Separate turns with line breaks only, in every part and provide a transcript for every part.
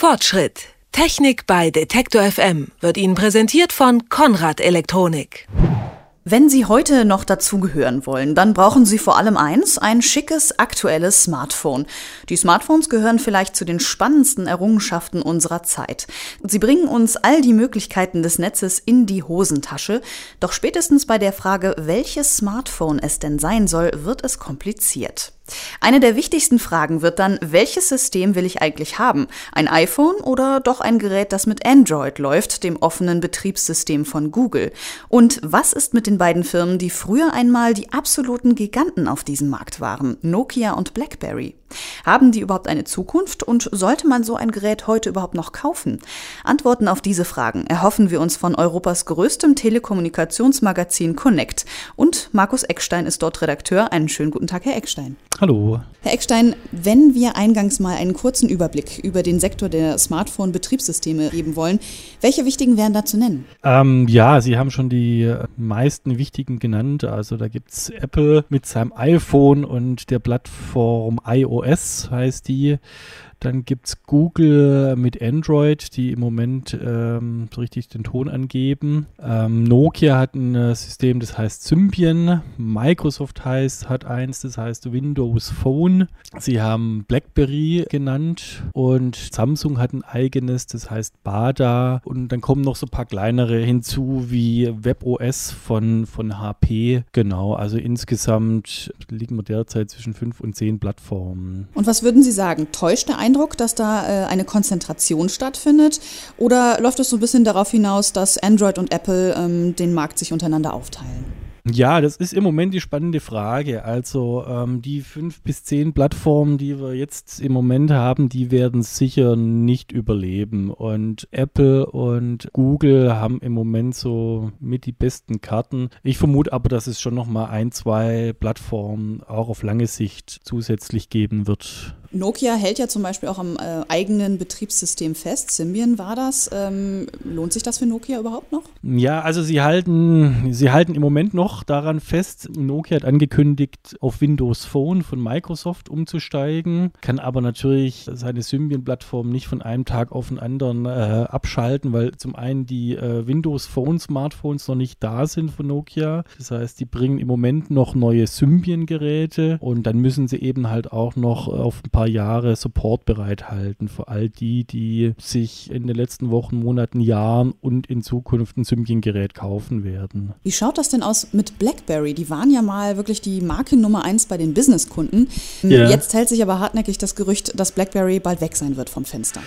Fortschritt. Technik bei Detektor FM wird Ihnen präsentiert von Konrad Elektronik.
Wenn Sie heute noch dazugehören wollen, dann brauchen Sie vor allem eins, ein schickes, aktuelles Smartphone. Die Smartphones gehören vielleicht zu den spannendsten Errungenschaften unserer Zeit. Sie bringen uns all die Möglichkeiten des Netzes in die Hosentasche. Doch spätestens bei der Frage, welches Smartphone es denn sein soll, wird es kompliziert. Eine der wichtigsten Fragen wird dann, welches System will ich eigentlich haben? Ein iPhone oder doch ein Gerät, das mit Android läuft, dem offenen Betriebssystem von Google? Und was ist mit den beiden Firmen, die früher einmal die absoluten Giganten auf diesem Markt waren, Nokia und BlackBerry? Haben die überhaupt eine Zukunft und sollte man so ein Gerät heute überhaupt noch kaufen? Antworten auf diese Fragen erhoffen wir uns von Europas größtem Telekommunikationsmagazin Connect. Und Markus Eckstein ist dort Redakteur. Einen schönen guten Tag, Herr Eckstein.
Hallo.
Herr Eckstein, wenn wir eingangs mal einen kurzen Überblick über den Sektor der Smartphone-Betriebssysteme geben wollen, welche wichtigen wären da zu nennen?
Ähm, ja, Sie haben schon die meisten wichtigen genannt. Also da gibt es Apple mit seinem iPhone und der Plattform iOS iOS heißt die. Dann gibt es Google mit Android, die im Moment ähm, so richtig den Ton angeben. Ähm, Nokia hat ein äh, System, das heißt Symbian. Microsoft heißt, hat eins, das heißt Windows Phone. Sie haben BlackBerry genannt und Samsung hat ein eigenes, das heißt Bada. Und dann kommen noch so ein paar kleinere hinzu, wie WebOS von, von HP. Genau, also insgesamt liegen wir derzeit zwischen fünf und zehn Plattformen.
Und was würden Sie sagen? Täuscht der Eindruck, dass da äh, eine Konzentration stattfindet? Oder läuft es so ein bisschen darauf hinaus, dass Android und Apple ähm, den Markt sich untereinander aufteilen?
Ja, das ist im Moment die spannende Frage. Also ähm, die fünf bis zehn Plattformen, die wir jetzt im Moment haben, die werden sicher nicht überleben. Und Apple und Google haben im Moment so mit die besten Karten. Ich vermute aber, dass es schon noch mal ein, zwei Plattformen auch auf lange Sicht zusätzlich geben wird.
Nokia hält ja zum Beispiel auch am äh, eigenen Betriebssystem fest. Symbian war das. Ähm, lohnt sich das für Nokia überhaupt noch?
Ja, also sie halten, sie halten im Moment noch daran fest. Nokia hat angekündigt, auf Windows Phone von Microsoft umzusteigen, kann aber natürlich seine Symbian-Plattform nicht von einem Tag auf den anderen äh, abschalten, weil zum einen die äh, Windows Phone Smartphones noch nicht da sind von Nokia. Das heißt, die bringen im Moment noch neue Symbian-Geräte und dann müssen sie eben halt auch noch auf ein paar paar Jahre Support bereithalten für all die, die sich in den letzten Wochen, Monaten, Jahren und in Zukunft ein Symbian-Gerät kaufen werden.
Wie schaut das denn aus mit BlackBerry? Die waren ja mal wirklich die Marke Nummer eins bei den Businesskunden. Ja. Jetzt hält sich aber hartnäckig das Gerücht, dass BlackBerry bald weg sein wird vom Fenster.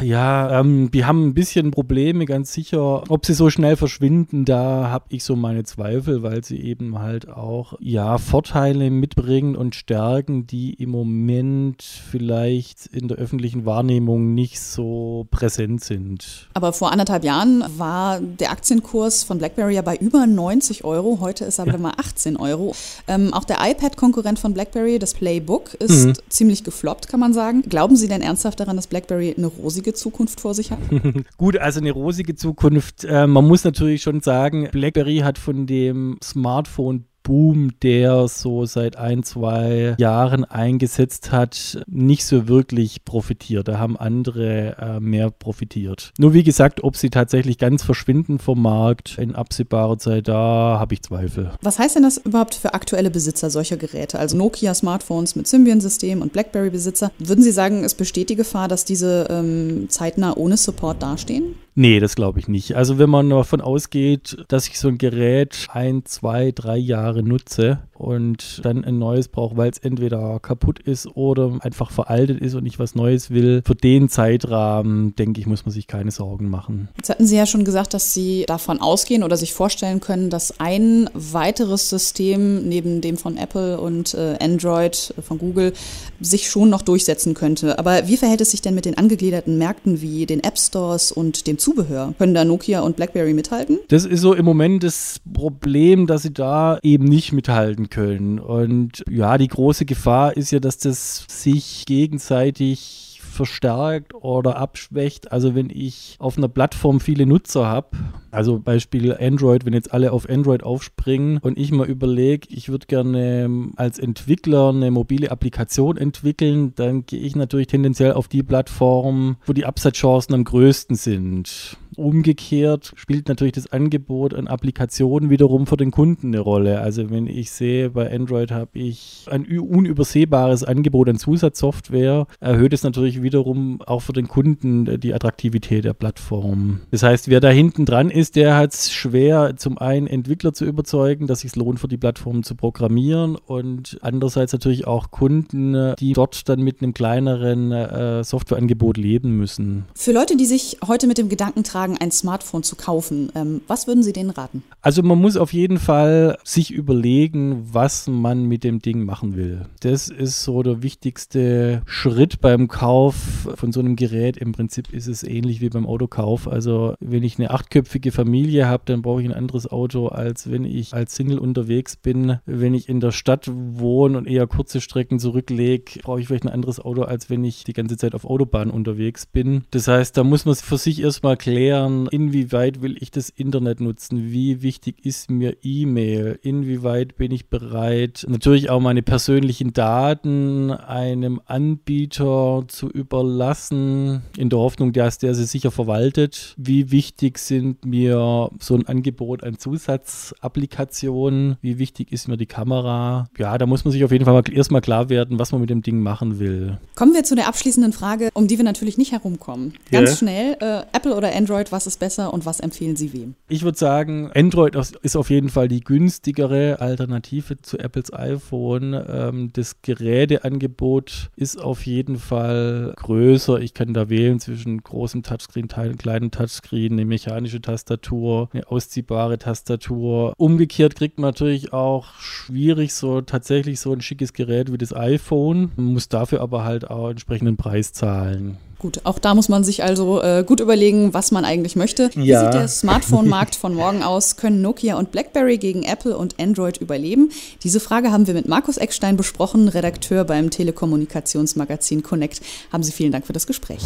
Ja, ähm, die haben ein bisschen Probleme, ganz sicher. Ob sie so schnell verschwinden, da habe ich so meine Zweifel, weil sie eben halt auch ja Vorteile mitbringen und Stärken, die im Moment vielleicht in der öffentlichen Wahrnehmung nicht so präsent sind.
Aber vor anderthalb Jahren war der Aktienkurs von BlackBerry ja bei über 90 Euro. Heute ist er ja. mal 18 Euro. Ähm, auch der iPad-Konkurrent von BlackBerry, das Playbook, ist mhm. ziemlich gefloppt, kann man sagen. Glauben Sie denn ernsthaft daran, dass BlackBerry eine rosige Zukunft vor sich hat?
Gut, also eine rosige Zukunft. Äh, man muss natürlich schon sagen, BlackBerry hat von dem Smartphone Boom, der so seit ein, zwei Jahren eingesetzt hat, nicht so wirklich profitiert. Da haben andere äh, mehr profitiert. Nur wie gesagt, ob sie tatsächlich ganz verschwinden vom Markt in absehbarer Zeit, da habe ich Zweifel.
Was heißt denn das überhaupt für aktuelle Besitzer solcher Geräte? Also Nokia-Smartphones mit Symbian-System und BlackBerry-Besitzer. Würden Sie sagen, es besteht die Gefahr, dass diese ähm, zeitnah ohne Support dastehen?
Nee, das glaube ich nicht. Also wenn man davon ausgeht, dass ich so ein Gerät ein, zwei, drei Jahre nutze und dann ein neues brauche, weil es entweder kaputt ist oder einfach veraltet ist und ich was Neues will, für den Zeitrahmen, denke ich, muss man sich keine Sorgen machen.
Jetzt hatten Sie ja schon gesagt, dass Sie davon ausgehen oder sich vorstellen können, dass ein weiteres System neben dem von Apple und äh, Android äh, von Google sich schon noch durchsetzen könnte. Aber wie verhält es sich denn mit den angegliederten Märkten wie den App Stores und dem Zubehör. Können da Nokia und BlackBerry mithalten?
Das ist so im Moment das Problem, dass sie da eben nicht mithalten können. Und ja, die große Gefahr ist ja, dass das sich gegenseitig verstärkt oder abschwächt. Also wenn ich auf einer Plattform viele Nutzer habe, also Beispiel Android, wenn jetzt alle auf Android aufspringen und ich mal überlege, ich würde gerne als Entwickler eine mobile Applikation entwickeln, dann gehe ich natürlich tendenziell auf die Plattform, wo die Absatzchancen am größten sind. Umgekehrt spielt natürlich das Angebot an Applikationen wiederum für den Kunden eine Rolle. Also wenn ich sehe, bei Android habe ich ein unübersehbares Angebot an Zusatzsoftware, erhöht es natürlich wiederum auch für den Kunden die Attraktivität der Plattform. Das heißt, wer da hinten dran ist, der hat es schwer, zum einen Entwickler zu überzeugen, dass es sich lohnt, für die Plattform zu programmieren und andererseits natürlich auch Kunden, die dort dann mit einem kleineren äh, Softwareangebot leben müssen.
Für Leute, die sich heute mit dem Gedanken tragen, heutzutage ein Smartphone zu kaufen. Ähm, was würden Sie denen raten?
Also man muss auf jeden Fall sich überlegen, was man mit dem Ding machen will. Das ist so der wichtigste Schritt beim Kauf von so einem Gerät. Im Prinzip ist es ähnlich wie beim Autokauf. Also wenn ich eine achtköpfige Familie habe, dann brauche ich ein anderes Auto, als wenn ich als Single unterwegs bin. Wenn ich in der Stadt wohne und eher kurze Strecken zurücklege, brauche ich vielleicht ein anderes Auto, als wenn ich die ganze Zeit auf Autobahn unterwegs bin. Das heißt, da muss man für sich erstmal klären, klären, inwieweit will ich das Internet nutzen, wie wichtig ist mir E-Mail, inwieweit bin ich bereit, natürlich auch meine persönlichen Daten einem Anbieter zu überlassen, in der Hoffnung, dass der sie sicher verwaltet. Wie wichtig sind mir so ein Angebot an Zusatzapplikationen, wie wichtig ist mir die Kamera. Ja, da muss man sich auf jeden Fall mal erstmal klar werden, was man mit dem Ding machen will.
Kommen wir zu der abschließenden Frage, um die wir natürlich nicht herumkommen. Ganz yeah. schnell, äh, Apple oder Android, was ist besser und was empfehlen Sie wem?
Ich würde sagen, Android ist auf jeden Fall die günstigere Alternative zu Apples iPhone. Ähm, das Geräteangebot ist auf jeden Fall größer. Ich kann da wählen zwischen großem Touchscreen, kleinem Touchscreen, eine mechanische Tastatur, eine ausziehbare Tastatur. Umgekehrt kriegt man natürlich auch schwierig so tatsächlich so ein schickes Gerät wie das iPhone, man muss dafür aber halt auch entsprechenden Preis zahlen.
Gut, auch da muss man sich also äh, gut überlegen, was man eigentlich möchte. Ja. Wie sieht der Smartphone-Markt von morgen aus? Können Nokia und BlackBerry gegen Apple und Android überleben? Diese Frage haben wir mit Markus Eckstein besprochen, Redakteur beim Telekommunikationsmagazin Connect. Haben Sie vielen Dank für das Gespräch.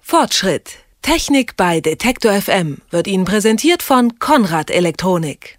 Fortschritt. Technik bei Detektor FM wird Ihnen präsentiert von Konrad Elektronik.